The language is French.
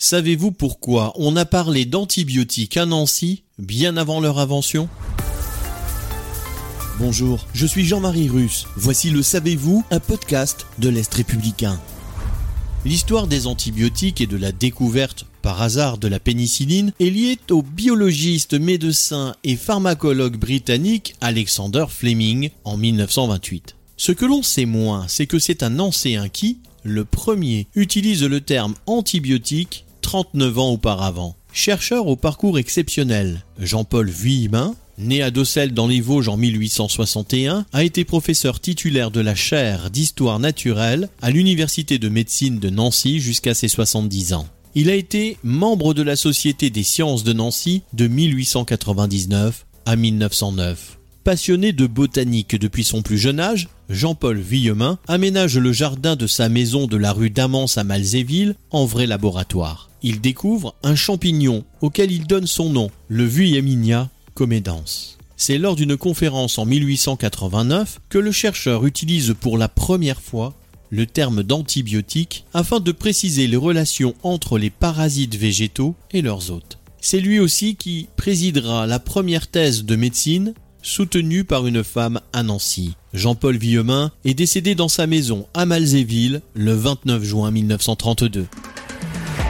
Savez-vous pourquoi on a parlé d'antibiotiques à Nancy bien avant leur invention? Bonjour, je suis Jean-Marie Russe. Voici le Savez-vous, un podcast de l'Est républicain. L'histoire des antibiotiques et de la découverte par hasard de la pénicilline est liée au biologiste, médecin et pharmacologue britannique Alexander Fleming en 1928. Ce que l'on sait moins, c'est que c'est un ancien qui, le premier, utilise le terme antibiotique 39 ans auparavant. Chercheur au parcours exceptionnel, Jean-Paul Vuillemin, né à Dossel dans les Vosges en 1861, a été professeur titulaire de la chaire d'histoire naturelle à l'université de médecine de Nancy jusqu'à ses 70 ans. Il a été membre de la Société des sciences de Nancy de 1899 à 1909. Passionné de botanique depuis son plus jeune âge, Jean-Paul Villemin aménage le jardin de sa maison de la rue d'Amance à Malzéville en vrai laboratoire. Il découvre un champignon auquel il donne son nom, le Vuillaminia comedans. C'est lors d'une conférence en 1889 que le chercheur utilise pour la première fois le terme d'antibiotique afin de préciser les relations entre les parasites végétaux et leurs hôtes. C'est lui aussi qui présidera la première thèse de médecine soutenu par une femme à Nancy. Jean-Paul Villemin est décédé dans sa maison à Malzéville le 29 juin 1932.